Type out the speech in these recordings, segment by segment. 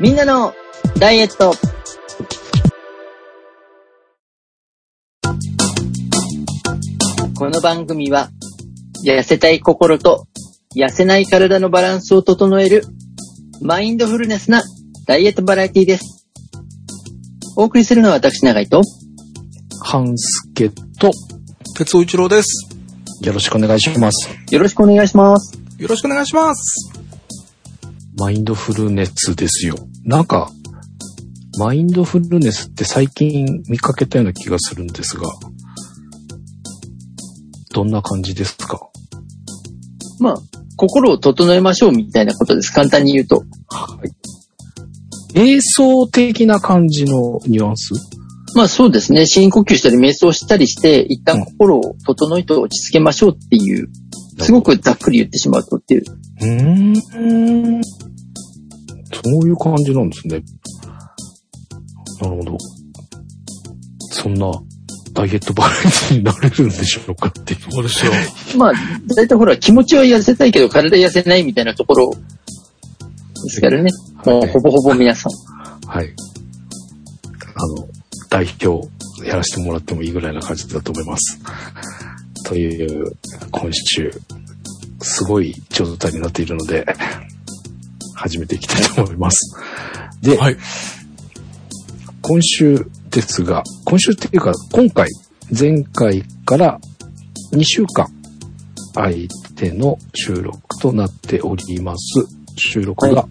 みんなのダイエット。この番組は、痩せたい心と痩せない体のバランスを整える、マインドフルネスなダイエットバラエティです。お送りするのは私、長井と、半助と、鉄尾一郎です。よろしくお願いします。よろしくお願いします。よろしくお願いします。マインドフルネスですよ。なんか、マインドフルネスって最近見かけたような気がするんですが、どんな感じですか？まあ、心を整えましょうみたいなことです。簡単に言うと。はい。瞑想的な感じのニュアンス？まあそうですね。深呼吸したり瞑想したりして、一旦心を整えて落ち着けましょうっていう、すごくざっくり言ってしまうとっていう。うーん。そういう感じなんですね。なるほど。そんなダイエットバラエティになれるんでしょうかっていう。そうですよ。まあ、だいたいほら、気持ちは痩せたいけど体痩せないみたいなところですからね。もうほぼほぼ皆さん。はい。あの、代表やらせてもらってもいいぐらいな感じだと思います。という、今週、すごい状態になっているので、始めていきたいと思います。で、はい。今週ですが、今週っていうか、今回、前回から2週間、相手の収録となっております。収録はが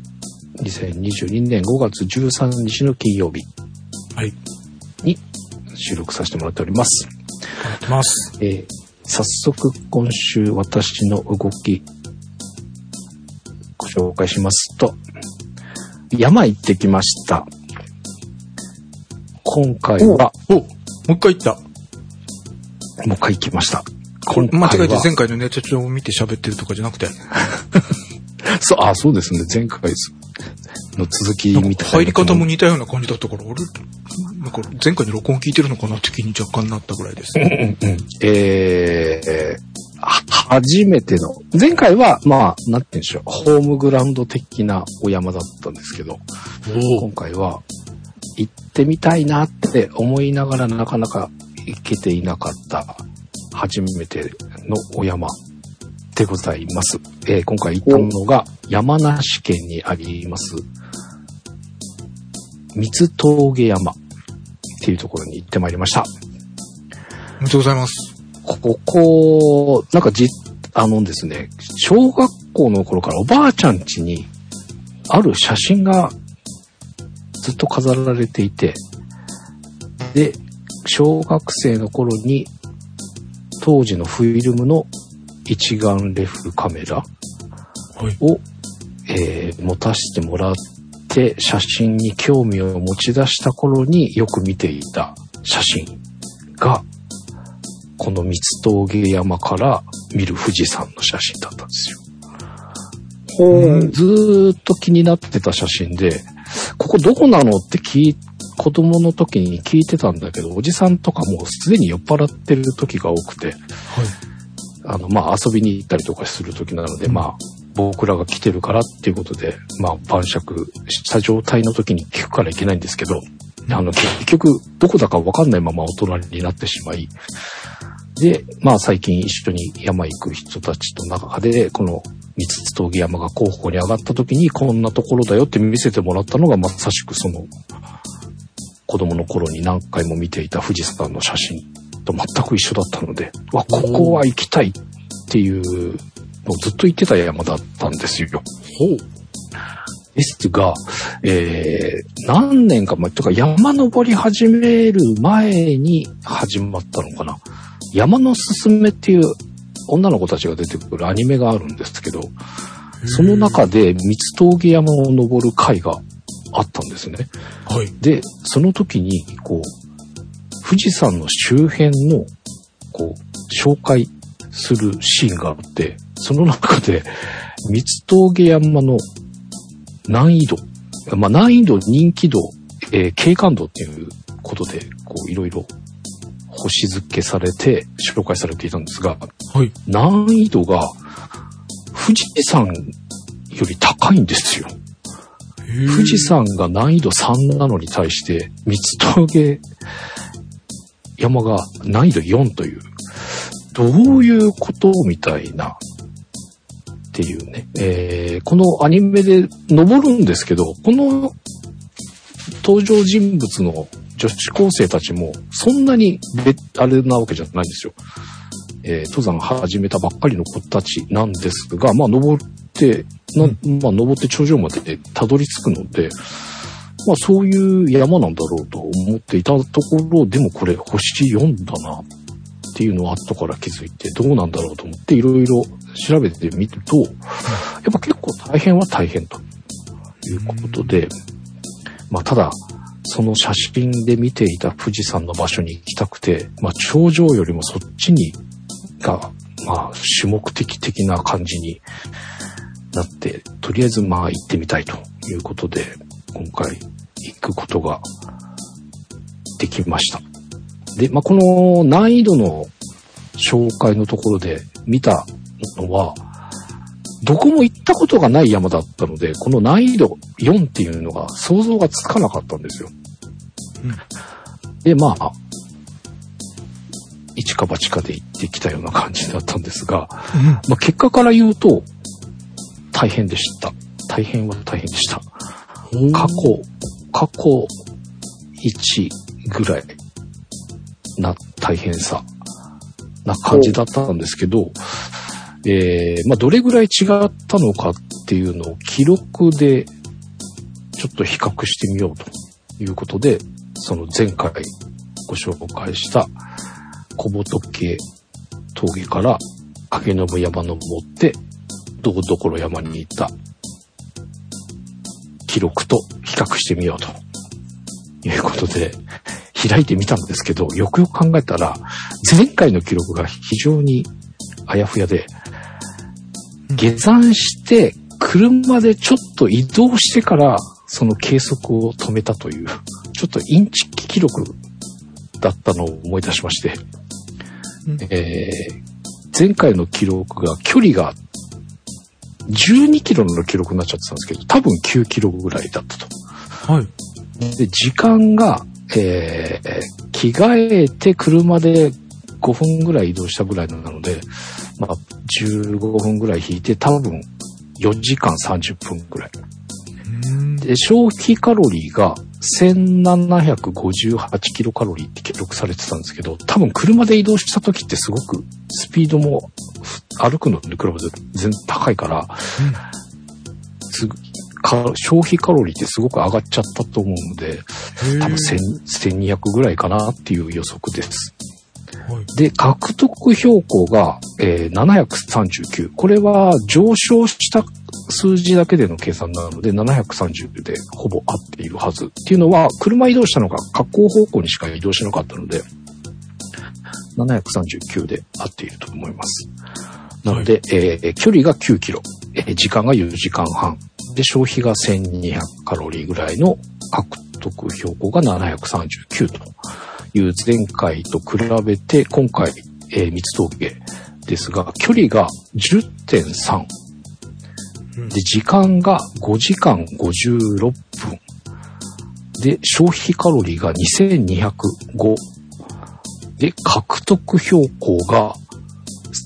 2022年5月13日の金曜日はい。に収録させてもらっております。やってます。えー早速今週私の動き介しますと、山行ってきました。今回は、お、もう一回言った。もう一回行きました。これ間違えて前回のネタ帳を見て喋ってるとかじゃなくて、そう、あ、そうですね。前回の続きみたいな。か入り方も似たような感じだったから、俺、なんか前回の録音聞いてるのかなって気に若干なったぐらいです。うんうんえーは初めての、前回は、まあ、なんて言うんでしょう、ホームグラウンド的なお山だったんですけど、今回は、行ってみたいなって思いながらなかなか行けていなかった、初めてのお山でございます。えー今回行ったのが、山梨県にあります、三峠山っていうところに行ってまいりました。おめでとうございます。ここ、なんかじ、あのですね、小学校の頃からおばあちゃん家にある写真がずっと飾られていて、で、小学生の頃に当時のフィルムの一眼レフカメラはい。を、えー持たせてもらって写真に興味を持ち出した頃によく見ていた写真がこの三峠山から見る富士山の写真だったんですよ。ずーっと気になってた写真で、ここどこなのって聞い、子供の時に聞いてたんだけど、おじさんとかもうすでに酔っ払ってる時が多くて、はい。あの、まあ、遊びに行ったりとかする時なので、まあ、僕らが来てるからっていうことで、まあ、晩酌した状態の時に聞くからいけないんですけど、あの、結局、どこだかわかんないまま大人になってしまい、で、まあ、最近一緒に山行く人たちと中で、この三つ峠山が候補に上がった時に、こんなところだよって見せてもらったのが、まさしくその、子供の頃に何回も見ていた富士山の写真と全く一緒だったので、わ、ここは行きたいっていうのをずっと言ってた山だったんですよ。ほう。ですが、えー、何年か前、とか山登り始める前に始まったのかな。山のすすめっていう女の子たちが出てくるアニメがあるんですけど、その中で三つ峠山を登る回があったんですね。はい。で、その時に、こう、富士山の周辺の、こう、紹介するシーンがあって、その中で、三つ峠山の難易度、まあ、難易度、人気度、えー景観度っていうことで、こう、いろいろ星付けされて、紹介されていたんですが、はい。難易度が、富士山より高いんですよ。へ富士山が難易度3なのに対して、三つ峠山が難易度4という、どういうことみたいな、っていうね。えーこのアニメで登るんですけど、この登場人物の女子高生たちも、そんなにべ、あれなわけじゃないんですよ。えー登山始めたばっかりの子たちなんですが、まあ、登って、なまあ、登って頂上までたどり着くので、まあ、そういう山なんだろうと思っていたところ、でもこれ星4だなっていうのを後から気づいて、どうなんだろうと思っていろいろ調べてみると、やっぱ結構大変は大変ということで、まあ、ただ、その写真で見ていた富士山の場所に行きたくて、まあ、頂上よりもそっちに、が、まあ、主目的的な感じになって、とりあえずまあ行ってみたいということで、今回行くことができました。で、まあ、この難易度の紹介のところで見たのは、どこも行ったことがない山だったので、この難易度4っていうのが想像がつかなかったんですよ。で、まあ、一か八かで行ってきたような感じだったんですが、まあ、結果から言うと、大変でした。大変は大変でした。過去、過去1ぐらいな大変さ。な感じだったんですけど、えー、まあ、どれぐらい違ったのかっていうのを記録でちょっと比較してみようということで、その前回ご紹介した小仏峠から影信山登って、どこどころ山に行った記録と比較してみようということで、開いてみたんですけど、よくよく考えたら、前回の記録が非常にあやふやで、下山して、車でちょっと移動してから、その計測を止めたという、ちょっとインチキ記録だったのを思い出しまして、うんえー前回の記録が、距離が12キロの記録になっちゃってたんですけど、多分9キロぐらいだったと。はい。で、時間が、えー着替えて車で5分ぐらい移動したぐらいなので、まあ、15分ぐらい引いて、多分4時間30分ぐらい。うん。で、消費カロリーが1758キロカロリーって記録されてたんですけど、多分車で移動した時ってすごくスピードも歩くのに比べて全然高いから、すぐか消費カロリーってすごく上がっちゃったと思うので、多分1000 1200ぐらいかなっていう予測です。はい。で、獲得標高が、えー739。これは上昇した数字だけでの計算なので、730でほぼ合っているはず。っていうのは、車移動したのが下降方向にしか移動しなかったので、739で合っていると思います。なので、えー距離が9キロ、えー時間が4時間半。で、消費が1200カロリーぐらいの獲得標高が739という前回と比べて、今回、えー三つ峠ですが、距離が10.3。うんで、時間が5時間56分。で、消費カロリーが2205。で、獲得標高が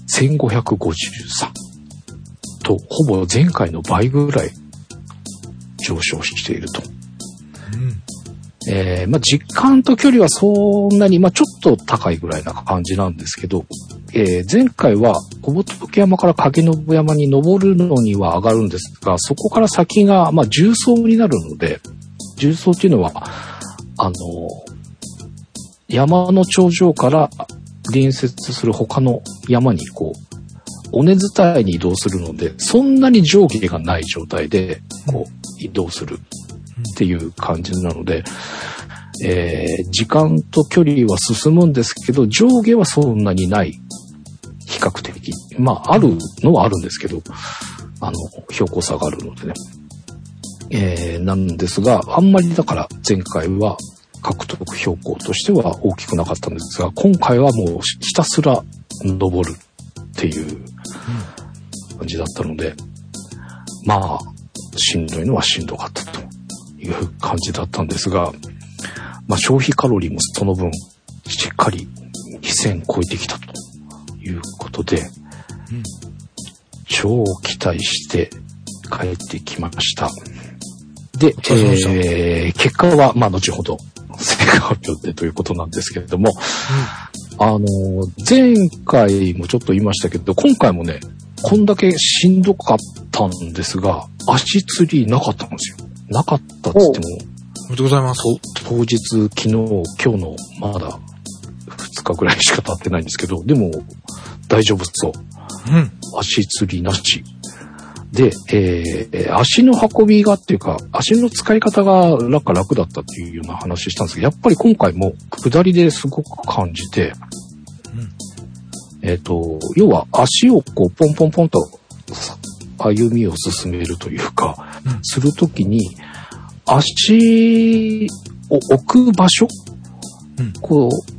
1553。と、ほぼ前回の倍ぐらい上昇していると。うん。えーまあ、時間と距離はそんなに、まあ、ちょっと高いぐらいな感じなんですけど、えー前回は小仏山から影信山に登るのには上がるんですが、そこから先が、まあ、重走になるので、重走っていうのは、あの、山の頂上から隣接する他の山にこう、尾根伝いに移動するので、そんなに上下がない状態で、こう、移動するっていう感じなので、えー時間と距離は進むんですけど、上下はそんなにない。比較的。まあ、あるのはあるんですけど、あの、標高差があるのでね。えーなんですが、あんまりだから前回は獲得標高としては大きくなかったんですが、今回はもうひたすら登るっていう感じだったので、まあ、しんどいのはしんどかったという感じだったんですが、まあ、消費カロリーもその分、しっかり2000超えてきたということで、うん超期待して帰ってきました。で、えー、結果は、まあ、後ほど、成果発表でということなんですけれども、あの、前回もちょっと言いましたけど、今回もね、こんだけしんどかったんですが、足つりなかったんですよ。なかったって言っても、おめでとうございます。と当日、昨日、今日の、まだ、2日ぐらいしか経ってないんですけど、でも、大丈夫そう。うん。足つりなし。で、えー足の運びがっていうか、足の使い方がなんか楽だったっていうような話したんですけど、やっぱり今回も下りですごく感じて、えっ、と、要は足をこう、ポンポンポンとさ歩みを進めるというか、うん。するときに、足を置く場所、うん。こう、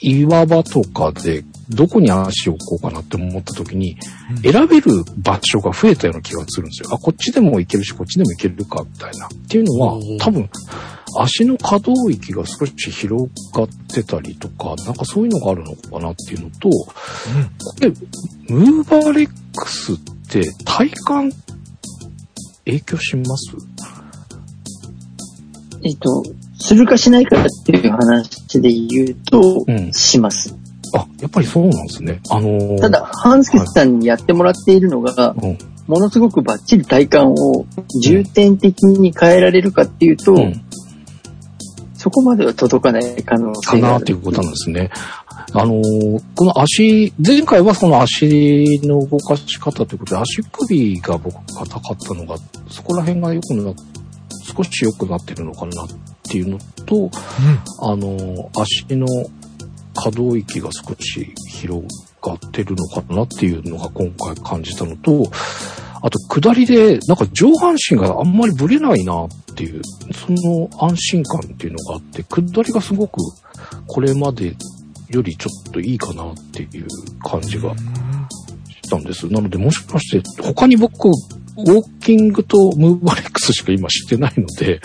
岩場とかで、どこに足を置こうかなって思ったときに、うん選べる場所が増えたような気がするんですよ。あ、こっちでも行けるし、こっちでも行けるか、みたいな。っていうのは多分、足の可動域が少し広がってたりとか、なんかそういうのがあるのかなっていうのと、これ、ムーバーレックスって体感影響します？えっと、するかしないかっていう話で言うと、うんします。あ、やっぱりそうなんですね。あのーただ、ハンスケさんにやってもらっているのが、うん、ものすごくバッチリ体感を重点的に変えられるかっていうと、うん、そこまでは届かない可能か性がある。なっていうことなんですね。あのーこの足、前回はその足の動かし方ということで、足首が僕硬かったのが、そこら辺が良くな、少し良くなってるのかなっていうのと、あのー足の可動域が少し広がってるのかなっていうのが今回感じたのと、あと下りでなんか上半身があんまりブレないなっていう、その安心感っていうのがあって、下りがすごくこれまでよりちょっといいかなっていう感じがしたんです。なのでもしかして他に僕、ウォーキングとムーバレックスしか今知ってないので、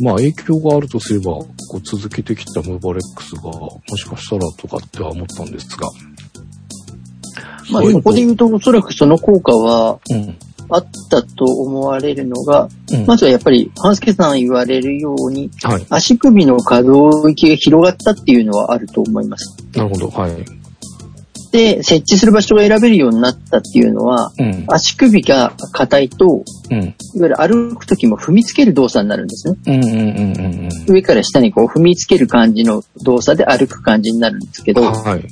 まあ影響があるとすれば、こう続けてきたムーバーレックスが、もしかしたらとかっては思ったんですが。まあ、そういうのそこで言うと、おそらくその効果はうん。あったと思われるのが、うん。まずはやっぱり、ハンスケさん言われるように、はい。足首の可動域が広がったっていうのはあると思います。なるほど。はい。で、設置する場所が選べるようになったっていうのは、うん。足首が硬いと、うん。いわゆる歩くときも踏みつける動作になるんですね。上から下にこう踏みつける感じの動作で歩く感じになるんですけうん。ど、はい。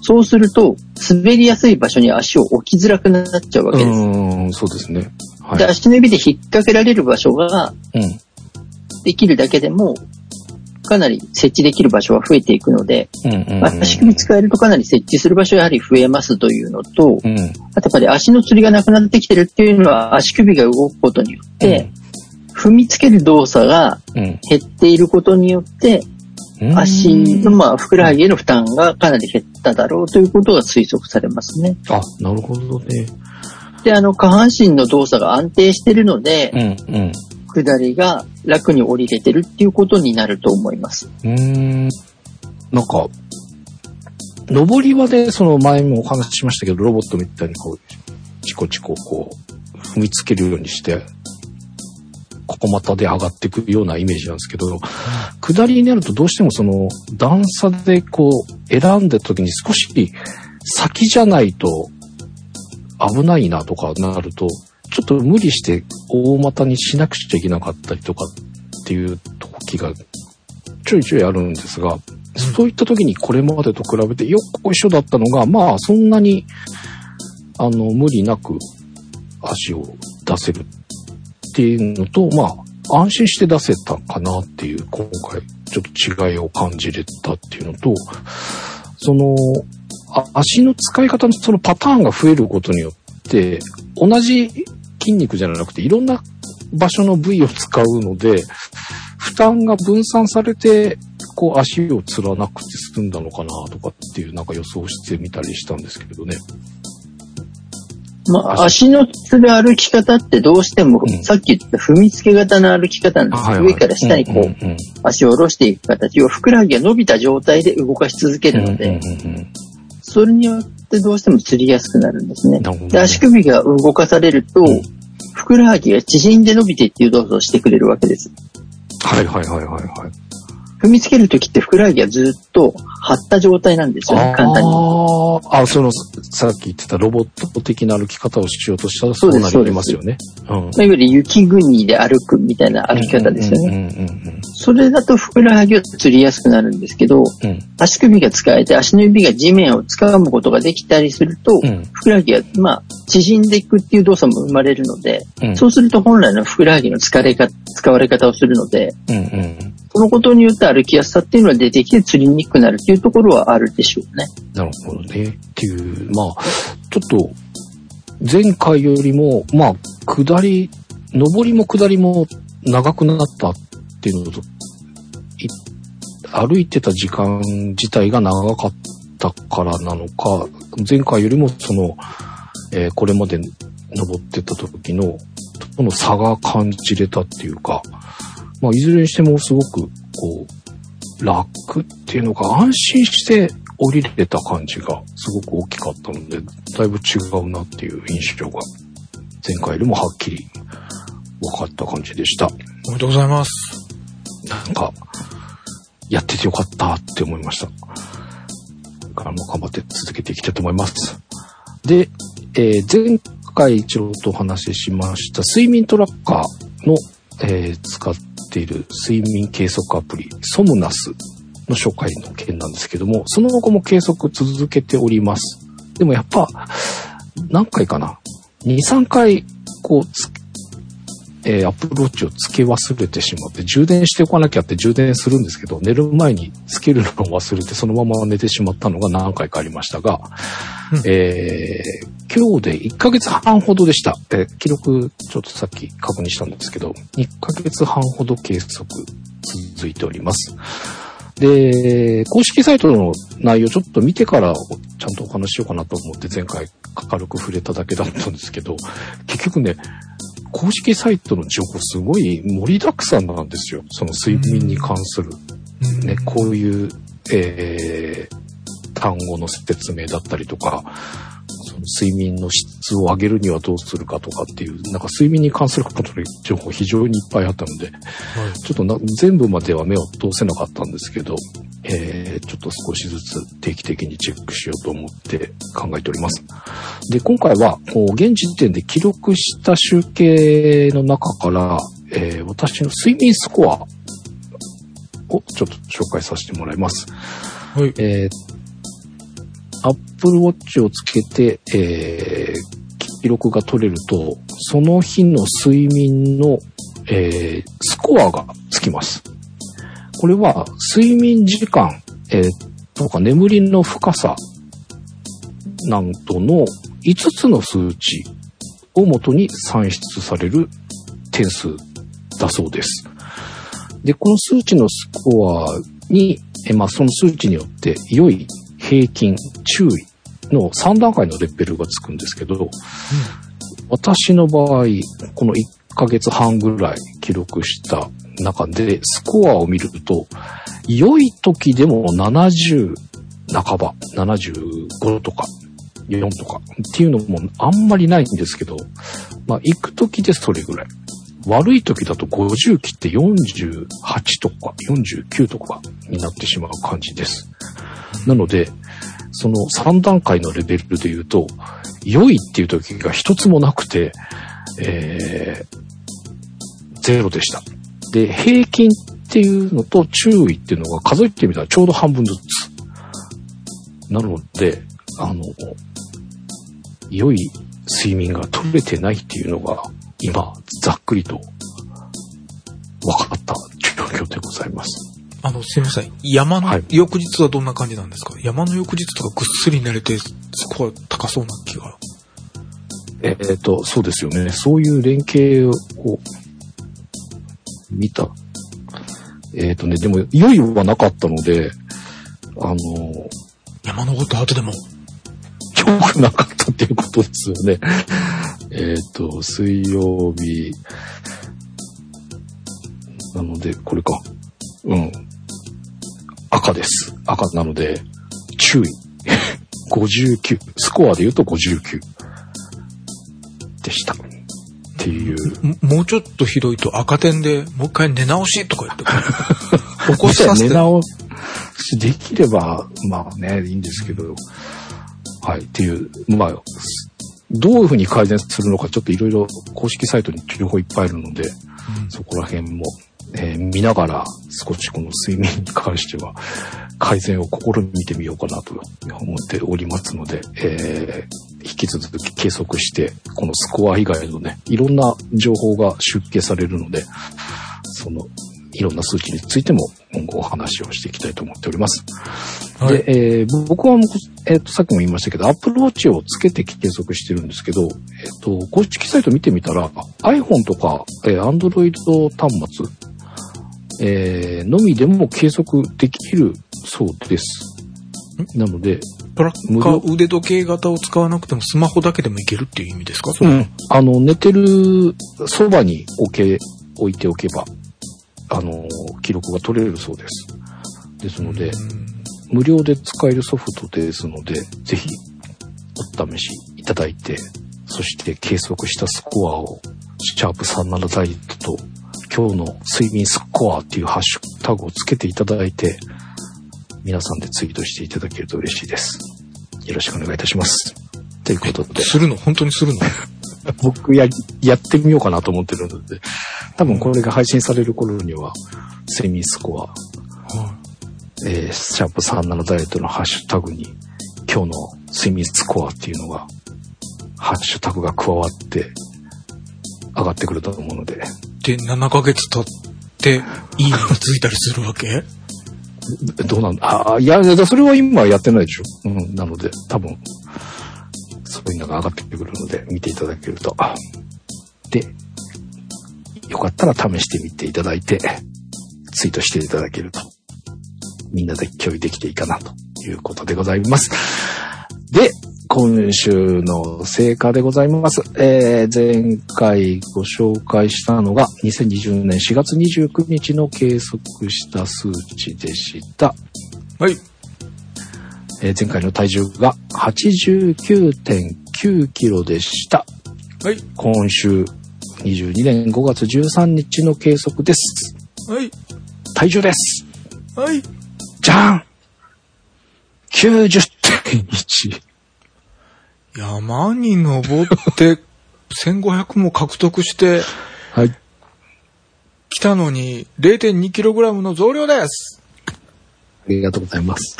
そうすると、滑りやすい場所に足を置きづらくなっちゃうわうけです。ーん、そうですね。はい。で、足の指で引っ掛けられる場所がうん。できるだけでも、かなり設置できる場所は増えていくので、うんうんうん。足首使えるとかなり設置する場所がやはり増えますというのと、うん。あとやっぱり足の釣りがなくなってきてるっていうのは足首が動くことによって、踏みつける動作がうん。減っていることによって、うん。足のまあふくらはぎへの負担がかなり減っただろうということが推測されますね。あ、なるほどね。で、あの下半身の動作が安定しているのでう、んうん。下りが楽に降りれてるっていうことになると思います。うーん。なんか、上りはね、その前もお話ししましたけど、ロボットみたいにこう、チコチコこう、踏みつけるようにして、ここ股で上がっていくようなイメージなんですけど、下りになるとどうしてもその段差でこう選んだ時に少し先じゃないと危ないなとかなると、ちょっと無理して大股にしなくちゃいけなかったりとかっていう時がちょいちょいあるんですが、そういった時にこれまでと比べてよっこいしょだったのが、まあそんなに、あの、無理なく足を出せるっていうのと、まあ安心して出せたかなっていう、今回ちょっと違いを感じれたっていうのと、その、あ足の使い方のそのパターンが増えることによって、同じ筋肉じゃなくていろんな場所の部位を使うので、負担が分散されて、こう足をつらなくて済んだのかなとかっていうなんか予想してみたりしたんですけどね。まあ、足。のする歩き方ってどうしても、うん。さっき言った踏みつけ型の歩き方なんです。はいはい。上から下にこう、んんん。足を下ろしていく形を、ふくらはぎが伸びた状態で動かし続けるので、うんうんうんうんそれによってどうしても釣りやすくなるんですね。で足首が動かされると、うんふくらはぎが縮んで伸びてっていう動作をしてくれるわけです。はいはいはいはいはい。踏みつけるときってふくらはぎはずっと張った状態なんですよね、簡単に。あーあ、その、さっき言ってたロボット的な歩き方をしようとしたらそううなりますよね。うん。まあいわゆる雪国で歩くみたいな歩き方ですよね。それだとふくらはぎは釣りやすくなるんですけど、うん。うん足首が使えて足の指が地面を掴むことができたりすると、うんふくらはぎが、まあ、縮んでいくっていう動作も生まれるので、うんそうすると本来のふくらはぎの疲れか、使われ方をするので、うんうん。そのことによって歩きやすさっていうのは出てきて釣りにくくなるっていうところはあるでしょうね。なるほどね。っていう、まあ、ちょっと、前回よりも、まあ、下り、上りも下りも長くなったっっていうのと、歩いてた時間自体が長かったからなのか、前回よりもその、えーこれまで登ってた時の、との差が感じれたっていうか、まあ、いずれにしてもすごく、こう、楽っていうのか、安心して降りれた感じがすごく大きかったので、だいぶ違うなっていう印象が、前回よりもはっきり分かった感じでした。おめでとうございます。なんか、やっててよかったって思いました。からも頑張って続けていきたいと思います。で、えー前回一郎とお話ししました睡眠トラッカーの、えー使っている睡眠計測アプリ、ソムナスの紹介の件なんですけども、その後も計測続けております。でもやっぱ、何回かな ?2、3回、こう、えー、アップローチをつけ忘れてしまって、充電しておかなきゃって充電するんですけど、寝る前につけるのを忘れて、そのまま寝てしまったのが何回かありましたが、うんえー今日で1ヶ月半ほどでした。えー記録、ちょっとさっき確認したんですけど、1ヶ月半ほど計測続いております。で、公式サイトの内容ちょっと見てからちゃんとお話ししようかなと思って前回軽く触れただけだったんですけど、結局ね、公式サイトの情報すごい盛りだくさんなんですよ。その睡眠に関する。うん。ね、こういう、えー単語の説明だったりとか、その睡眠の質を上げるにはどうするかとかっていう、なんか睡眠に関することの情報非常にいっぱいあったので、はいちょっとな全部までは目を通せなかったんですけど、えーちょっと少しずつ定期的にチェックしようと思って考えております。で、今回は、現時点で記録した集計の中から、えー私の睡眠スコアをちょっと紹介させてもらいます。はい。えー、Apple Watch をつけて、えー記録が取れると、その日の睡眠の、えースコアがつきます。これは、睡眠時間、えーとか眠りの深さ、なんとの5つの数値をもとに算出される点数だそうです。で、この数値のスコアに、えまあ、その数値によって、良い、平均、注意の3段階のレベルがつくんですけど、私の場合、この1ヶ月半ぐらい記録した中で、スコアを見ると、良い時でも70半ば、75とか、4とかっていうのもあんまりないんですけど、まあ、行く時でそれぐらい。悪い時だと50切って48とか49とかになってしまう感じです。なので、その3段階のレベルで言うと、良いっていう時が一つもなくて、えー、ゼロでした。で、平均っていうのと注意っていうのが数えてみたらちょうど半分ずつ。なので、あの、良い睡眠が取れてないっていうのが、今、ざっくりと分かった状況でございます。あの、すいません。山のはい翌日はどんな感じなんですか、山の翌日とかぐっすり寝れて、スコア高そうな気が。えっ、と、そうですよね。そういう連携を見た。えっ、とね、でも、良いはなかったので、あの、山登った後でも。良くなかったっていうことですよね。えっ、と、水曜日。なので、これか。うん。赤です。赤なので、注意。59。スコアで言うと59。でした。っていう。ももうちょっとひどいと赤点でもう一回寝直しとか言って、起こさせて。寝直しできれば、まあね、いいんですけど、はい、っていう、まあ、どういうふうに改善するのか、ちょっといろいろ公式サイトに情報いっぱいあるので、そこら辺も、えー見ながら、少しこの睡眠に関しては、改善を試みてみようかなと思っておりますので、えー引き続き計測して、このスコア以外のね、いろんな情報が出家されるので、その、いろんな数値についても今後お話をしていきたいと思っております。はいで、えー僕はもう、えっ、と、さっきも言いましたけど、Apple Watch をつけて計測してるんですけど、えっ、と、公式サイト見てみたら、iPhone とか、えー Android 端末、えーのみでも計測できるそうです。なので、トラッカー腕時計型を使わなくてもスマホだけでもいけるっていう意味ですか？うん。あの、寝てるそばに置け、置いておけば、あの、記録が取れるそうです。ですので、無料で使えるソフトですので、ぜひお試しいただいて、そして計測したスコアを、シャープ37ダイエットと、今日の睡眠スコアっていうハッシュタグをつけていただいて、皆さんでツイートしていただけると嬉しいです。よろしくお願いいたします。ということで、するの？本当にするの？僕や、やってみようかなと思ってるので、多分これが配信される頃には、睡眠スコア、はえー、シャープ37ダイエットのハッシュタグに、今日の睡眠スコアっていうのが、ハッシュタグが加わって、上がってくると思うので、い。で、7ヶ月経って、いいねがついたりするわけ？どうなん？だあーいや、いやそれは今やってないでしょ。うん、なので、多分、そういうのが上がってくるので、見ていただけると。で、よかったら試してみていただいて、ツイートしていただけると、みんなで共有できていいかなということでございます。で、今週の成果でございます。えー前回ご紹介したのが2020年4月29日の計測した数値でした。はい。えー前回の体重が89.9キロでした。はい。今週22年5月13日の計測です。はい。体重です。はい。じゃん !90.1。山に登って、1500も獲得してはい。きたのに、0.2kg の増量ですありがとうございます。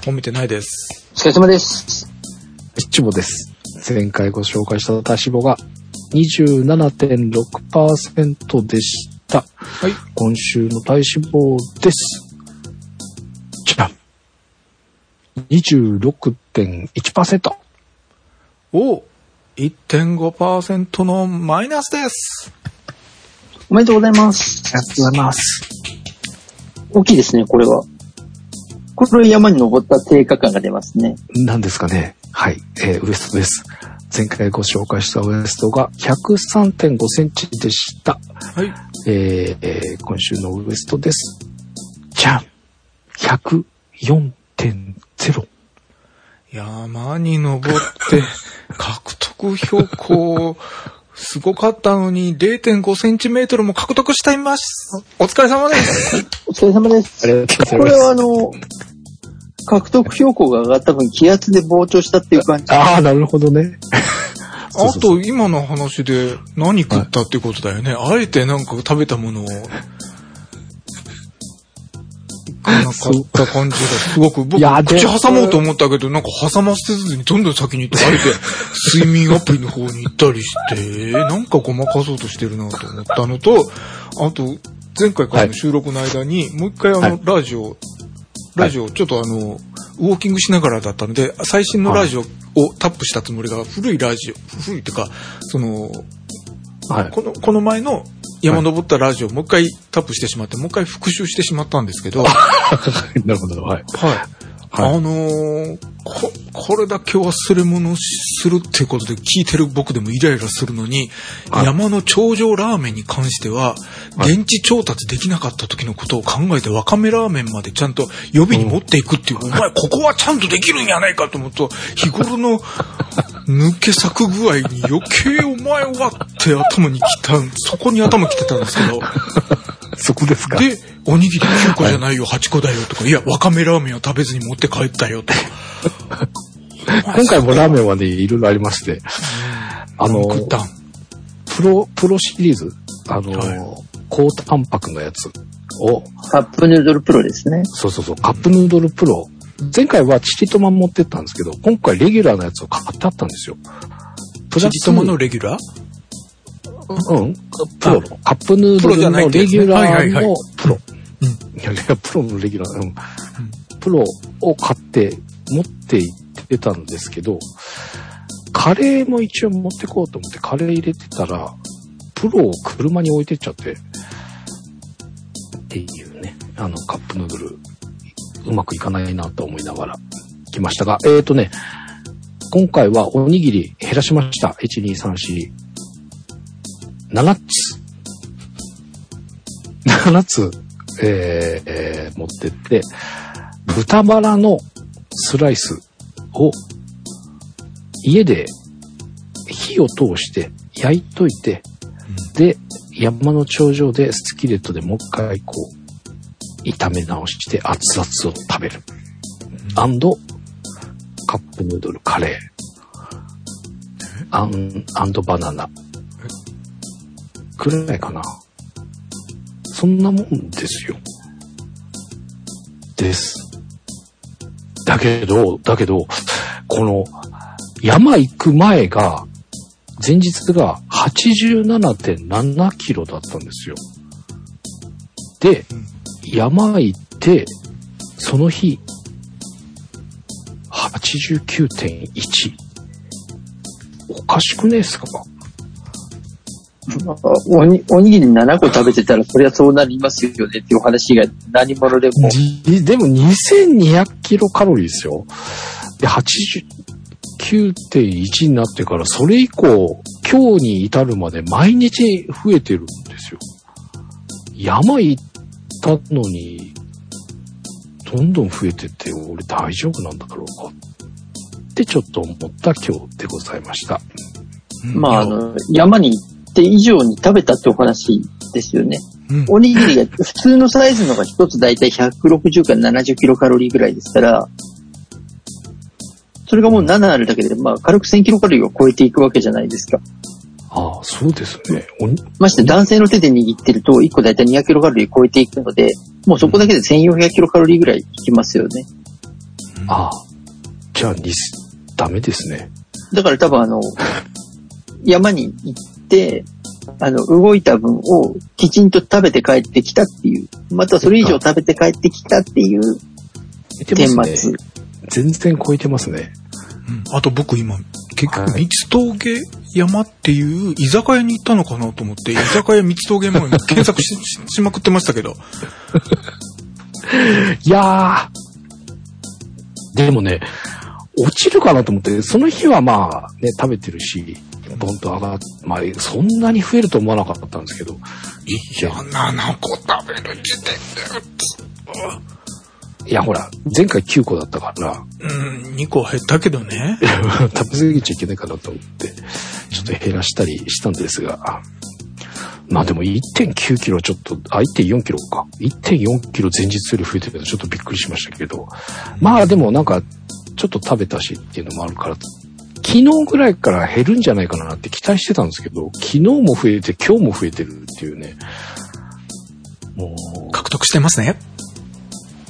褒めてないです。お疲れ様です。脂肪です。前回ご紹介した体脂肪が27.6%でした。はい。今週の体脂肪です。じゃん。26.1%。お1.5%のマイナスです。おめでとうございます。ありがとうございます。大きいですね、これは。これ山に登った低下感が出ますね。何ですかね。はい。えーウエストです。前回ご紹介したウエストが103.5センチでした。はい。えーえー今週のウエストです。じゃん !104.0。山に登って、獲得標高、すごかったのに0.5センチメートルも獲得しています。お疲れ様です。お疲れ様です。ありがとうございこます。れはあの、獲得標高が上がった分気圧で膨張したっていう感じ。ああ、なるほどね。あと、今の話で何食ったってことだよね。あえてなんか食べたものを、いかなかった感じがすごく、僕、口挟もうと思ったけど、なんか挟ませずにどんどん先に行って、あえて睡眠アプリの方に行ったりして、なんかごまかそうとしてるなと思ったのと、あと、前回からの収録の間に、もう一回あの、はい。ラジオ、ラジオ、ちょっとあの、ウォーキングしながらだったので、最新のラジオをタップしたつもりが、古いラジオ、古いっていうか、その、はい。この、この前の山登ったラジオ、もう一回タップしてしまって、もう一回復習してしまったんですけど、は なるほど。はい。い。はい。あのーこ、これだけ忘れ物するっていうことで聞いてる僕でもイライラするのに、はい。山の頂上ラーメンに関しては、はい。現地調達できなかった時のことを考えてわかめラーメンまでちゃんと予備に持っていくっていう、お前ここはちゃんとできるんやないかと思うと、日頃の抜け咲く具合に余計お前はって頭に来た、そこに頭来てたんですけど、そこですか？で、おにぎり9個じゃないよ、8個だよとか、いや、わかめラーメンは食べずに持って帰ったよとか。今回もラーメンはね、いろいろありまして、あの、食ったん。プロ、プロシリーズ、あの、は高タンパクのやつを、カップヌードルプロですね。そうそうそう、カップヌードルプロ。前回はチリトマ持ってったんですけど、今回レギュラーのやつを買ってあったんですよ。プチリトマのレギュラー？うん、プロの、カップヌードルのレギュラーのプロ。うん。いや、いやプロのレギュラー、うん、プロを買って持って行ってたんですけど、カレーも一応持ってこうと思ってカレー入れてたら、プロを車に置いてっちゃって、っていうね、あの、カップヌードル、うまくいかないなと思いながら来ましたが、えーとね、今回はおにぎり減らしました。1、2、3、4、7つ。7つ、えーえー持ってって、豚バラのスライスを家で火を通して焼いといて、で、山の頂上でスキレットでもう一回こう、炒め直して熱々を食べる。アンド、カップヌードルカレー。アン、アンドバナナ。くらいかな。そんなもんですよ。です。だけど、だけど、この、山行く前が、前日が87.7キロだったんですよ。で、山行って、その日、89.1。おかしくねえっすか？おにおにぎり7個食べてたら、そりゃそうなりますよねっていう話が何者でも。じでも2200キロカロリーですよ。で、89.1になってから、それ以降、今日に至るまで毎日増えてるんですよ。山行ったのに、どんどん増えてって、俺大丈夫なんだろうかってちょっと思った今日でございました。まあ、あの、山に行って以上に食べたってお話ですよね。うんおにぎりが 普通のサイズのが一つだいたい160から70キロカロリーぐらいですから、それがもう7あるだけで、まあ軽く1000キロカロリーを超えていくわけじゃないですか。ああ、そうですね。まして男性の手で握ってると1個だいたい200キロカロリー超えていくので、もうそこだけで1400キロカロリーぐらいいきますよね。ああ、じゃあ、にダメですね。だから多分あの、山に行って、あの、動いた分をきちんと食べて帰ってきたっていう、またそれ以上食べて帰ってきたっていう見て顛ますね末。。全然超えてますね。うんあと僕今、結局、はい三つ峠山っていう居酒屋に行ったのかなと思って、居酒屋三つ峠山検索しししまくってましたけど。いやー。でもね、落ちるかなと思って、その日はまあね、食べてるし、ボンと上がっ、まあそんなに増えると思わなかったんですけど、いや、7個食べる時点で、いやほら、前回9個だったから、うん、2個減ったけどね。食べ過ぎちゃいけないかなと思って、ちょっと減らしたりしたんですが、まあでも1.9キロちょっと、あ、1.4キロか。1.4キロ前日より増えてるのちょっとびっくりしましたけど、まあでもなんか、ちょっと食べたしっていうのもあるから、昨日ぐらいから減るんじゃないかなって期待してたんですけど、昨日も増えて今日も増えてるっていうね、もう、獲得してますね。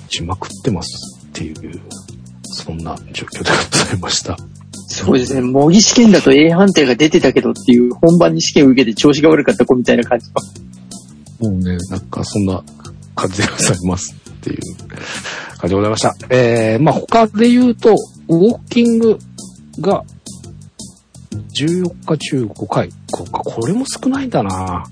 しまくってますっていう、そんな状況でございました。そうですね。模擬試験だと A 判定が出てたけどっていう本番に試験を受けて調子が悪かった子みたいな感じは。もうね、なんかそんな感じでございますっていう感じでございました。えー、まあ他で言うと、ウォーキングが14日中5回。ここれも少ないんだな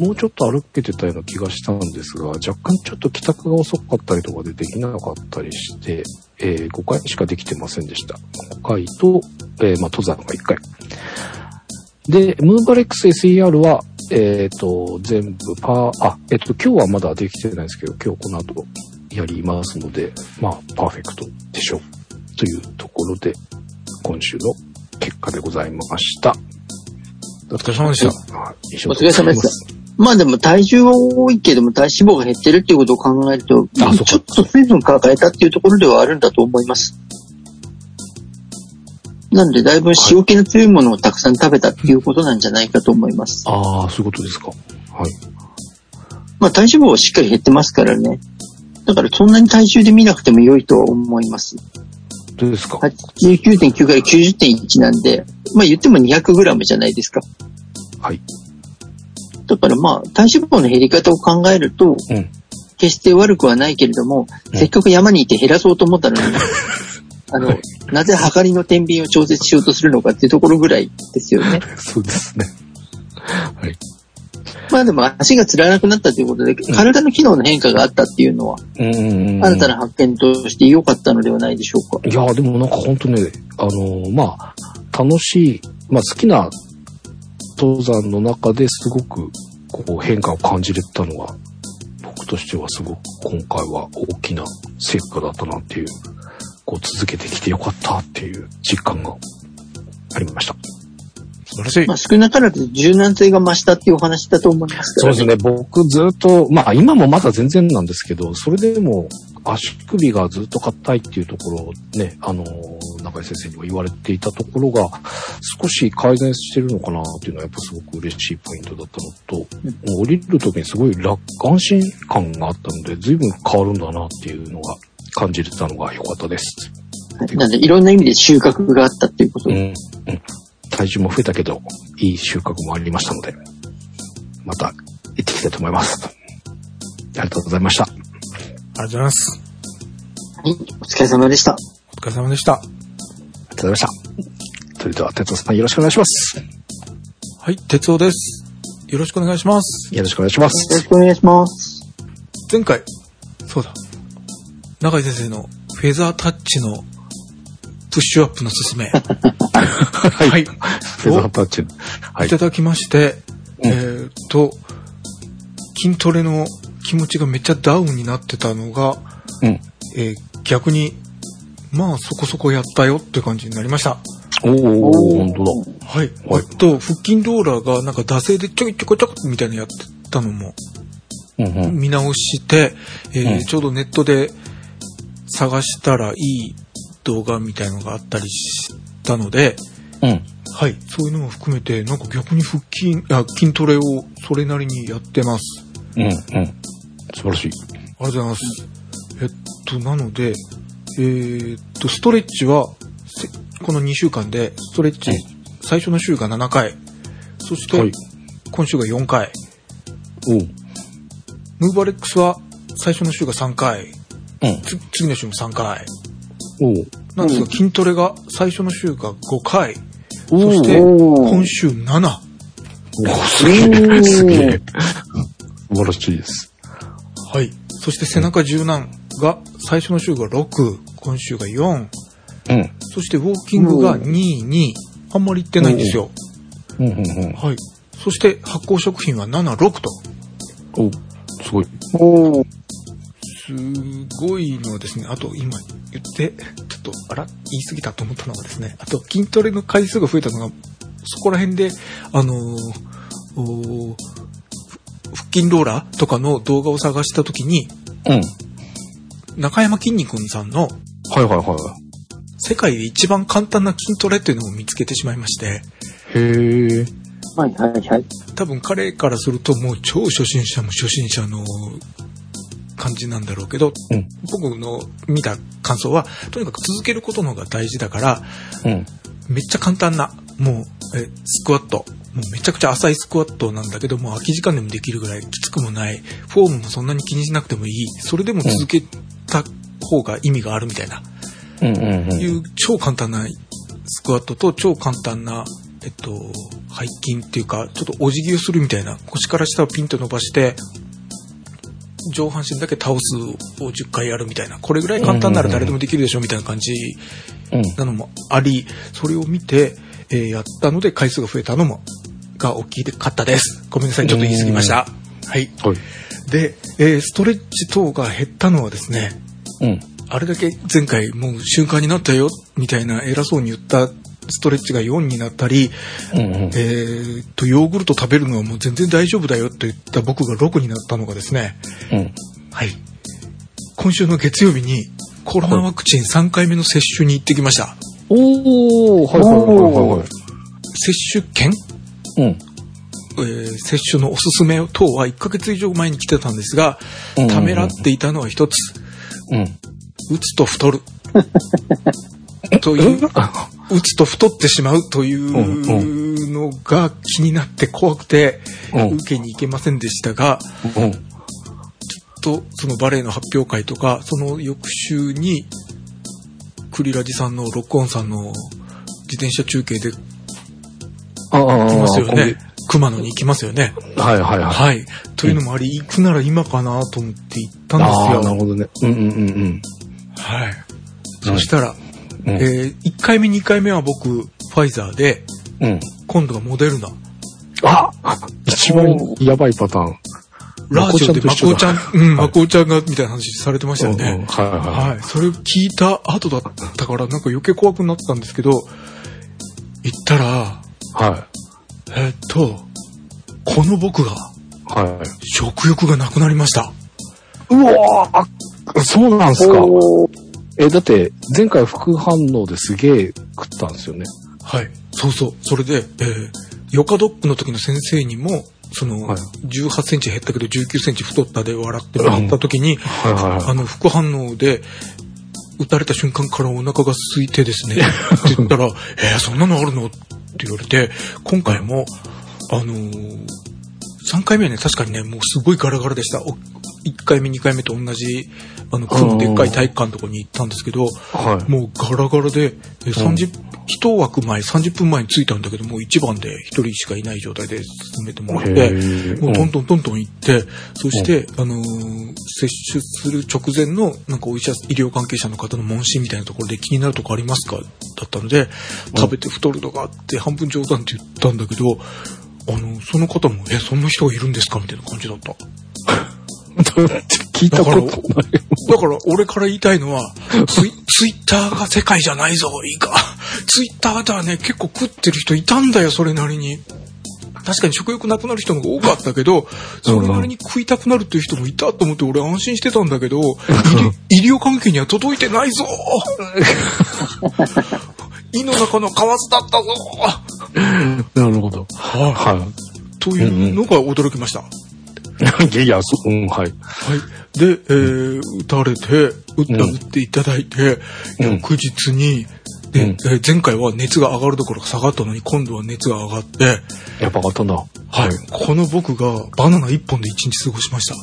もうちょっと歩けてたような気がしたんですが、若干ちょっと帰宅が遅かったりとかでできなかったりして、えー5回しかできてませんでした。5回と、えーまあ、登山が1回。で、ムーバレックス SER は、えっ、と、全部パー、あ、えっ、と、今日はまだできてないですけど、今日この後やりますので、まあ、パーフェクトでしょう。というところで、今週の結果でございました。お疲れ様でした。お疲れ様でした。まあでも体重は多いけども体脂肪が減ってるっていうことを考えると、ちょっと水分抱えたっていうところではあるんだと思います。なんでだいぶ塩気の強いものをたくさん食べたっていうことなんじゃないかと思います。ああ、そういうことですか。はい。まあ体脂肪はしっかり減ってますからね。だからそんなに体重で見なくても良いとは思います。どうですか？89.9から90.1なんで、まあ言っても 200g じゃないですか。はい。だからまあ体脂肪の減り方を考えると、うん。決して悪くはないけれども、うんせっかく山にいて減らそうと思ったのに、あの、なぜ測りの天秤を調節しようとするのかっていうところぐらいですよね。そうですね。はい。まあでも足がつらなくなったということで、体の機能の変化があったっていうのは、うんうんうん。新たな発見として良かったのではないでしょうか。いやーでもなんか本当ね、あのーまあ、楽しい、まあ好きな登山の中ですごくこう変化を感じれたのが、僕としてはすごく今回は大きな成果だったなっていう、こう続けてきてよかったっていう実感がありました。素晴らしいまあ。少なからず柔軟性が増したっていうお話だと思いますからそうですね。僕ずっと、まあ今もまだ全然なんですけど、それでも足首がずっと硬いっていうところをね、あの、中井先生にも言われていたところが少し改善してるのかなっていうのはやっぱすごく嬉しいポイントだったのと、もう降りる時にすごい楽、安心感があったので、随分変わるんだなっていうのが感じれたのが良かったです。はいなんでいろんな意味で収穫があったっていうことうん、で。うん。体重も増えたけど、いい収穫もありましたので、また行ってきたいと思います。ありがとうございました。ありがとうございます。はい、お疲れ様でした。お疲れ様でした。ありがとうございました。それでは、哲夫さんよろしくお願いします。はい、哲夫です。よろしくお願いします。よろしくお願いしまよろしす。くお願いします。前回、そうだ。中井先生のフェザータッチのプッシュアップのすすめ。はい。フェザータッチの。はいいた。だきまして、うんえーっと、筋トレの気持ちがめっちゃダウンになってたのが、うん。えー逆に、まあそこそこやったよって感じになりました。おー、本当だ。はい。はいあと、腹筋ローラーがなんか惰性でちょいちょこちょこみたいなのやってたのも。見直して、えーうんちょうどネットで探したらいい動画みたいのがあったりしたので、うん。はい。そういうのも含めて、なんか逆に腹筋、あ筋トレをそれなりにやってます。うん。うん。素晴らしい。ありがとうございます。えっと、なので、えーっと、ストレッチは、せこの2週間で、ストレッチ、うん最初の週が7回、そして、はい。今週が4回、おう。ムーバレックスは最初の週が3回、うん。つ次の週も3回、おう。なんですが、筋トレが最初の週が5回、おそして今週7。お すげえ、すげえ。素晴らしいです。はい。そして背中柔軟が最初の週が6、今週が4、うん。そしてウォーキングが2、2、あんまり行ってないんですよ。うん。うん。うん。はい。そして発酵食品は7、6と。おう。すごい。おーすごいのはですね、あと今言って、ちょっと、あら、言い過ぎたと思ったのがですね、あと筋トレの回数が増えたのが、そこら辺で、あのー腹筋ローラーとかの動画を探したときに、うん。中山きんに君さんのはいはいは世界で一番簡単な筋トレっていうのを見つけてしまいまして、い。へえ。はいはいはい。多分彼からするともう超初心者も初心者の感じなんだろうけど、うん。僕の見た感想は、とにかく続けることの方が大事だから、うん。めっちゃ簡単な、もう、え、スクワット。もうめちゃくちゃ浅いスクワットなんだけども、空き時間でもできるぐらいきつくもない、フォームもそんなに気にしなくてもいい、それでも続けた方が意味があるみたいな、うんうんうん。いう超簡単なスクワットと超簡単なえっと、背筋っていうか、ちょっとお辞儀をするみたいな、腰から下をピンと伸ばして、上半身だけ倒すを10回やるみたいな、これぐらい簡単なら誰でもできるでしょみたいな感じうん。なのもあり、それを見て、えーやったので回数が増えたのも、が大きかったです。ごめんなさい、ちょっと言い過ぎました。はい。はい。で、えーストレッチ等が減ったのはですね、うん。あれだけ前回もう習慣になったよ、みたいな偉そうに言ったストレッチが4になったり、うんうん。えーっと、ヨーグルト食べるのはもう全然大丈夫だよと言った僕が6になったのがですね、うん。はい。今週の月曜日にコロナワクチン3回目の接種に行ってきました。おー、はいはいはいはい。接種券？うん。えー接種のおすすめ等は1ヶ月以上前に来てたんですが、ためらっていたのは一つ。うん。打つと太る。という、打つと太ってしまうというのが気になって怖くて、うん受けに行けませんでしたが、うん。と、そのバレエの発表会とか、その翌週に、クリラジさんのロックオンさんの自転車中継で来ますよ今ね。熊野に行きますよね。月はいはいはい。はい。というのもあり、行くなら今かなと思って行ったんですああ、なるよ。ほどね。うんうんうんはい。そしたら、うん。えー、1回目、2回目は僕、ファイザーで、うん。今度がモデルナ。あ一番やばいパターン。ラジオでまこまこちゃん、だうん、まこちゃんが、みたいな話されてましたよね。はいはいはい。はい。それを聞いた後だったから、なんか余計怖くなったんですけど、行ったら、はえーっと、この僕が、い。はい。食欲がなくなりました。うわーそうなんすか。え、だって、前回副反応ですげえ食ったんですよね。はい。そうそう。それで、えー、ヨカドッグの時の先生にも、その、はい18センチ減ったけど19センチ太ったで笑ってもらった時に、はいはいはい。あの、副反応で、撃たれた瞬間からお腹が空いてですね、って言ったら、えー、そんなのあるの？って言われて、今回も、あのー、3回目はね、確かにね、もうすごいガラガラでした。お1回目、2回目と同じ、あの、区のでっかい体育館のとこに行ったんですけど、はい。もうガラガラで、え30、一枠前、30分前に着いたんだけど、もう1番で1人しかいない状態で進めてもらっへて、ー。もうどんどんどんどん行って、そして、あのー接種する直前の、なんかお医者、医療関係者の方の問診みたいなところで気になるとこありますか？だったので、食べて太るのがあって、半分冗談って言ったんだけど、あの、その方も、え、そんな人がいるんですか？みたいな感じだった。聞いたことない。だから、俺から言いたいのは、ツイツイッターが世界じゃないぞ、いいか。ツイッターではね、結構食ってる人いたんだよ、それなりに。確かに食欲なくなる人の方が多かったけど、それなりに食いたくなるっていう人もいたと思って俺安心してたんだけど、医療関係には届いてないぞ 胃の中の蛙だったぞなるほど。ははというのが驚きました。い。いやいや、そう、うん、はい。はい。で、えー、打たれて、打っていただいて、うん翌日に、で、うんえー前回は熱が上がるどころか下がったのに、今度は熱が上がって、やっぱ上がったんだ。ははい。この僕がバナナ1本で1日過ごしました。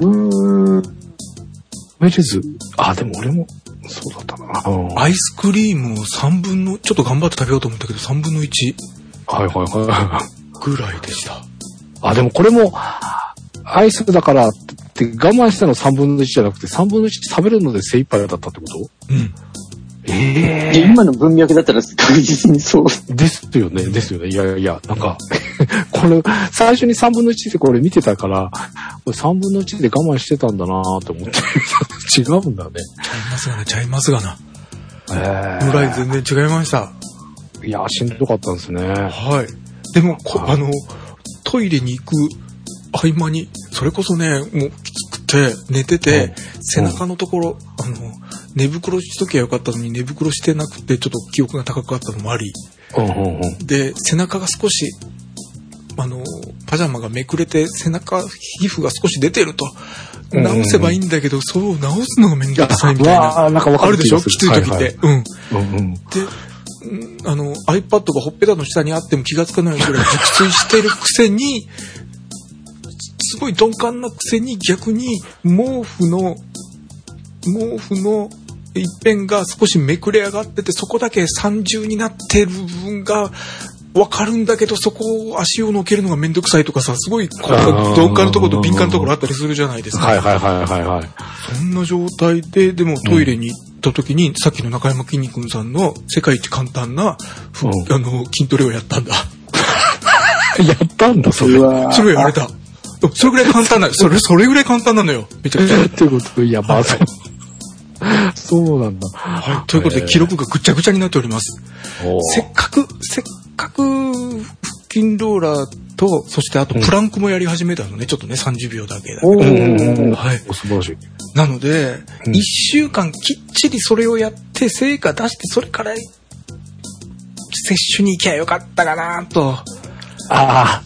うーん。メジズ、あ、でも俺も、そうだったな。うんアイスクリームを3分の、ちょっと頑張って食べようと思ったけど、3分の1はいはいはい。ぐらいでした。あ、でもこれも、アイスだからって我慢したの3分の1じゃなくて、3分の1食べるので精一杯だったってこと？うん。えで今の文脈だったら確実にそう。ですよね、ですよね。いやいやいや、なんか、これ、最初に3分の1でこれ見てたから、これ3分の1で我慢してたんだなと思って、違うんだね。ちゃいますがな、ちゃいますがな。えぐらい全然違いました。いや、しんどかったんですね。はい。でも、こはいあの、トイレに行く合間に、それこそね、もうきつくて、寝てて、背中のところ、あの、寝袋しときゃよかったのに寝袋してなくて、ちょっと記憶が高かったのもあり。で、背中が少し、あの、パジャマがめくれて、背中、皮膚が少し出てると、直せばいいんだけど、そう直すのがめんどくさいみたいな。わーなんかわかあるでしょ？きつい時って。はいうん。で、うんあの、iPad がほっぺたの下にあっても気がつかないぐらい熟睡してるくせに、すごい鈍感なくせに逆に毛布の、毛布の一辺が少しめくれ上がってて、そこだけ三重になってる部分分がわかるんだけど、そこを足を乗っけるのがめんどくさいとかさ、すごい、こうあー鈍感なところと敏感なところあったりするじゃないですか。はいはいはいはいはい。そんな状態で、でもトイレに行った時に、さっきの中山きんに君さんの世界一簡単な、ふうんあの、筋トレをやったんだ。やったんだ、それ。うわそれをやれた。それぐらい簡単なの。それ、それぐらい簡単なのよ。めちゃくちゃ。ってこと、いや、まあ、そう。そうなんだ。はい。ということで、記録がぐちゃぐちゃになっております。せっかく、せっかく、腹筋ローラーと、そしてあとプランクもやり始めたのね。ちょっとね、30秒だけだけど。はい。お素晴らしい。なので、うん一週間きっちりそれをやって、成果出して、それから、摂取に行きゃよかったかなと。ああ、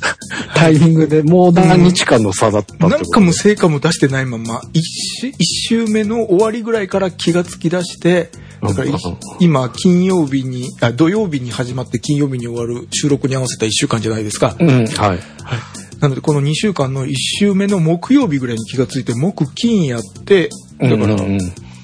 タイミングでもう何日間の差だったってこと？なんかもう成果も出してないまま、一週、一週目の終わりぐらいから気がつき出して、だから今、金曜日に、あ、土曜日に始まって金曜日に終わる収録に合わせた一週間じゃないですか。うん、はい。はい。なので、この2週間の1週目の木曜日ぐらいに気がついて、木、金やって、だから、うんうん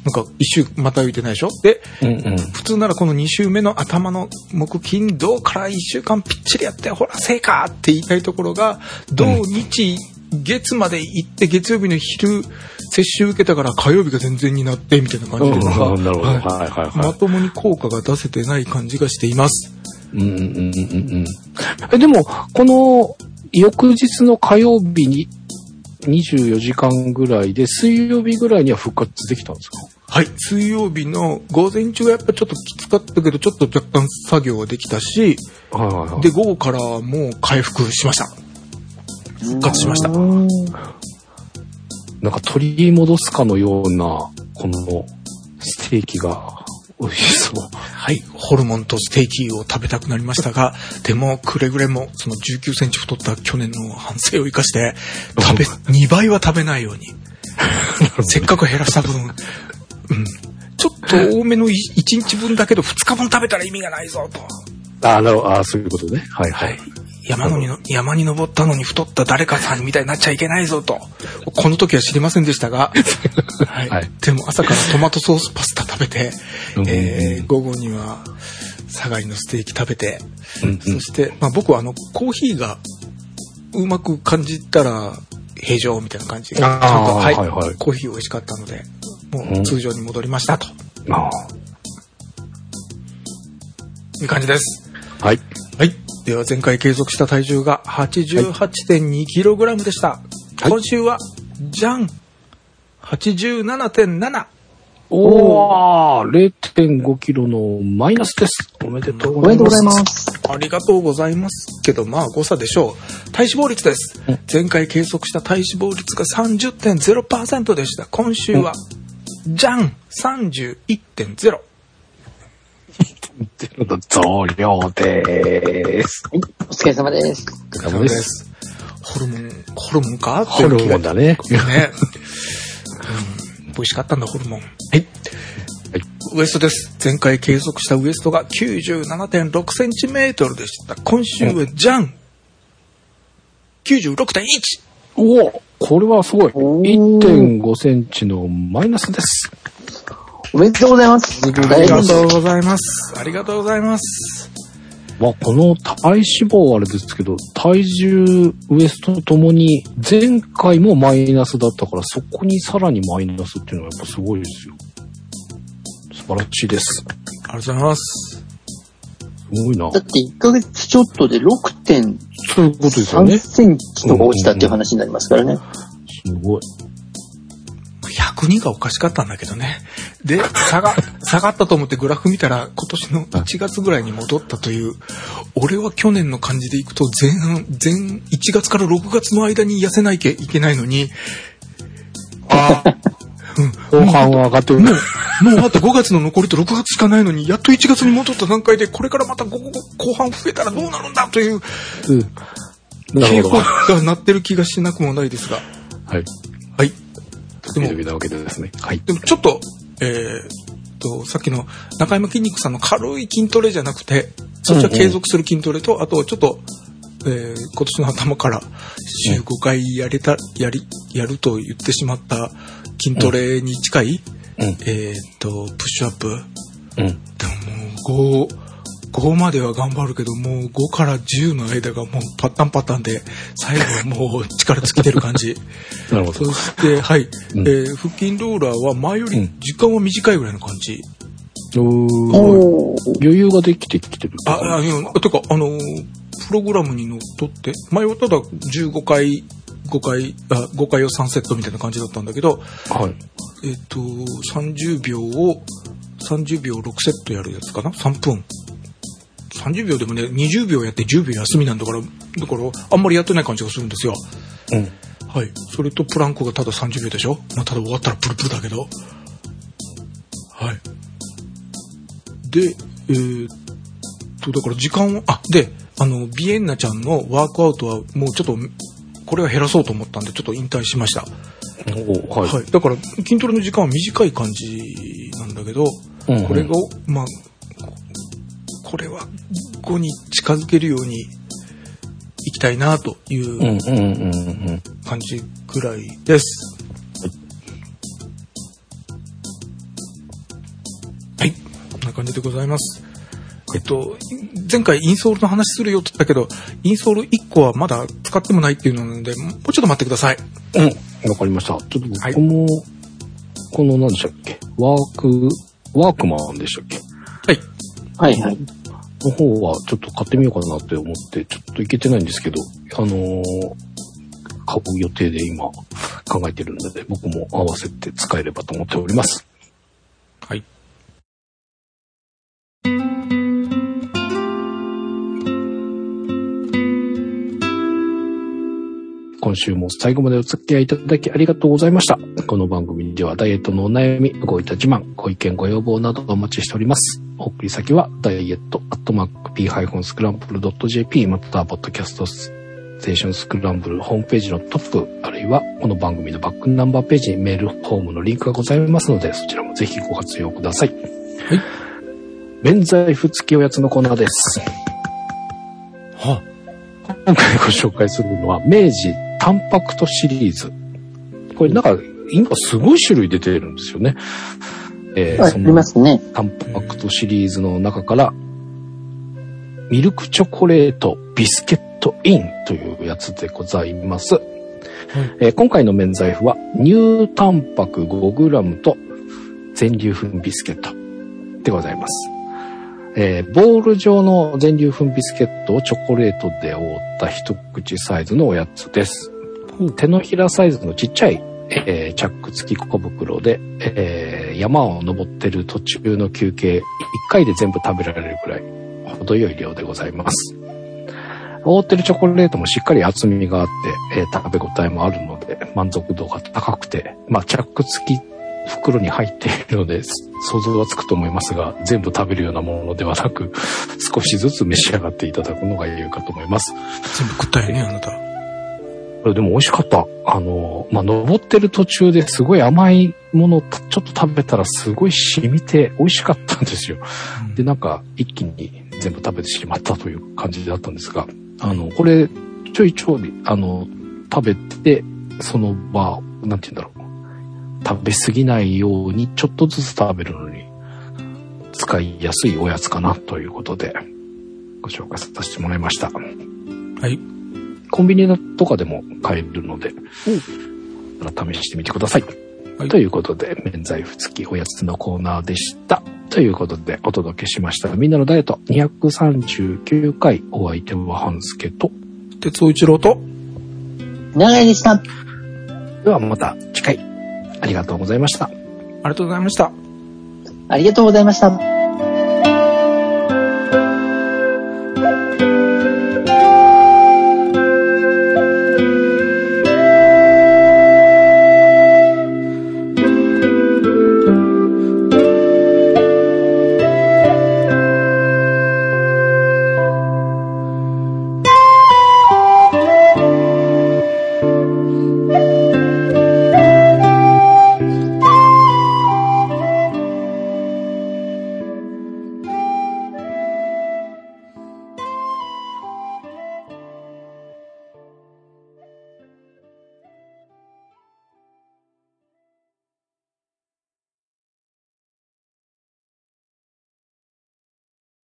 なんか一週また浮いてないでしょ？で、うんうん普通ならこの2週目の頭の木、金、土から1週間ぴっちりやって、ほら、成果って言いたいところが、土、日、月まで行って、月曜日の昼、接種受けたから火曜日が全然になって、みたいな感じで、なんか、うんなるほど。はいはい。まともに効果が出せてない感じがしています。うんうんうんうんうん。え、でも、この、翌日の火曜日に24時間ぐらいで、水曜日ぐらいには復活できたんですか？はい。水曜日の午前中はやっぱちょっときつかったけど、ちょっと若干作業ができたし、はいはいはい。で、午後からはもう回復しました。復活しました。うんなんか取り戻すかのような、この、ステーキが美味しそう。はい。ホルモンとステーキを食べたくなりましたが、でも、くれぐれも、その19センチ太った去年の反省を生かして、食べ、2倍は食べないように。せっかく減らした分、うん。ちょっと多めの1日分だけど、2日分食べたら意味がないぞ、と。ああ、なるほど。ああ、そういうことね。はいははいい。。山のにの、山に登ったのに太った誰かさんみたいになっちゃいけないぞと。この時は知りませんでしたが、はい。はいでも朝からトマトソースパスタ食べて、うんえー、午後には、サガリのステーキ食べて、うんうんそして、まあ僕はあの、コーヒーがうまく感じたら、平常みたいな感じで、ちゃんと、はい、はいはいコーヒー美味しかったので、もううん通常に戻りましたとあいう感じです。あはい。はい。では前回計測した体重が 88.2kg でした。はい今週は、じゃん !87.7! おー、0.5キロのマイナスです。おめでとうごございます。ざいます。ありがとうございます。けど、まあ誤差でしょう。体脂肪率ですうん。前回計測した体脂肪率が30.0%でした。今週は、じゃん !31.0! ゼロの増量でーす。はい、お疲れ様です。お疲れ様です。ホルモン、ホルモンか？ホルモンだね。ね。うん、美味しかったんだ、ホルモン。はい。ウエストです。前回計測したウエストが97.6センチメートルでした。今週はじゃん !96.1! おおこれはすごい。おー1.5センチのマイナスです。おめでとうございます。ありがとうございます。ありがとうございます。まあ、この体脂肪はあれですけど、体重、ウエストともに、前回もマイナスだったから、そこにさらにマイナスっていうのはやっぱすごいですよ。素晴らしいです。ありがとうございます。すごいな。だって1ヶ月ちょっとで6.3そういうことですよね。すセンチとか落ちたっていう話になりますからね。ごい。102がおかしかったんだけどね。で、下が、下がったと思ってグラフ見たら、今年の1月ぐらいに戻ったという、俺は去年の感じでいくと前半、前、1月から6月の間に痩せなきゃいけないのに、あ後半は上がってる。もう、もうあと5月の残りと6月しかないのに、やっと1月に戻った段階で、これからまた午後後半増えたらどうなるんだといううん。な警報。が鳴ってる気がしなくもないですが。はい。はい。でもなわけでですね。はい。でもちょっと、えーっと、さっきの中山筋肉さんの軽い筋トレじゃなくて、そっちは継続する筋トレと、あとちょっと、えー今年の頭から週5回やれた、やり、やると言ってしまった筋トレに近い、うん。えーっと、プッシュアップ。うん。でももう、5、5までは頑張るけど、もう5から10の間がもうパッタンパタンで、最後はもう力尽きてる感じ。なるほど。そして、はい。うんえー腹筋ローラーは前より時間は短いぐらいの感じ。おーおー。余裕ができてきてる。あ、あ、いやてか、あのープログラムにのっとって、前はただ15回、5回、あ、5回を3セットみたいな感じだったんだけど、はい。えっ、と、30秒を、30秒6セットやるやつかな ?3 分。30秒でもね、20秒やって10秒休みなんだから、だから、あんまりやってない感じがするんですよ。うん。はい。それとプランクがただ30秒でしょ？まあ、ただ終わったらプルプルだけど。はい。で、えーっと、だから時間を、あ、で、あの、ビエンナちゃんのワークアウトはもうちょっと、これは減らそうと思ったんで、ちょっと引退しました。はい。はい。だから、筋トレの時間は短い感じなんだけど、うんうんこれが、まあ、ここれは5に近づけるようにいきたいなといううんうんうんうん。感じぐらいです。はい。こんな感じでございます。えっと、前回インソールの話するよって言ったけど、インソール1個はまだ使ってもないっていうのなので、もうちょっと待ってください。うん。わかりました。ちょっと僕も、この何でしたっけ？ワーク、ワークマンでしたっけ？はい。はいはい。の方はちょっと買ってみようかなって思って、ちょっといけてないんですけど、あのー買う予定で今考えてるので、僕も合わせて使えればと思っております。はい。今週も最後までお付き合いいただきありがとうございました。この番組ではダイエットのお悩み、ごいた自慢、ご意見、ご要望などお待ちしております。お送り先は、ダイエット、アットマーク、p-scramble.jp、または、ポッドキャストステーションスクランブルホームページのトップ、あるいは、この番組のバックナンバーページにメールフォームのリンクがございますので、そちらもぜひご活用ください。はい。免罪符付きおやつのコーナーです。は今回ご紹介するのは、明治タンパクトシリーズ。これなんか、今すごい種類出てるんですよね。えーありますね。タンパクトシリーズの中から、ミルクチョコレートビスケットインというやつでございます。えー今回の免罪符は、乳タンパク 5g と全粒粉ビスケットでございます。えーボール状の全粒粉ビスケットをチョコレートで覆った一口サイズのおやつです。手のひらサイズのちっちゃい、えーチャック付き小袋で、えー山を登ってる途中の休憩、一回で全部食べられるくらい、程よい量でございます。覆ってるチョコレートもしっかり厚みがあって、えー食べ応えもあるので、満足度が高くて、まあ、チャック付き袋に入っているので、想像はつくと思いますが、全部食べるようなものではなく、少しずつ召し上がっていただくのが良いかと思います。全部食ったよね、あなた。でも美味しかった。あの、まあ、登ってる途中ですごい甘いものをちょっと食べたらすごい染みて美味しかったんですよ。で、なんか一気に全部食べてしまったという感じだったんですが、あの、これちょいちょい、あの、食べて、その場、なんて言うんだろう。食べ過ぎないようにちょっとずつ食べるのに使いやすいおやつかなということでご紹介させてもらいました。はい。コンビニとかでも買えるので、試してみてください。はいということで、免罪符付きおやつのコーナーでした。ということで、お届けしました。みんなのダイエット239回、お相手は半助と、鉄尾一郎と、長井でした。ではまた次回、ありがとうございました。ありがとうございました。ありがとうございました。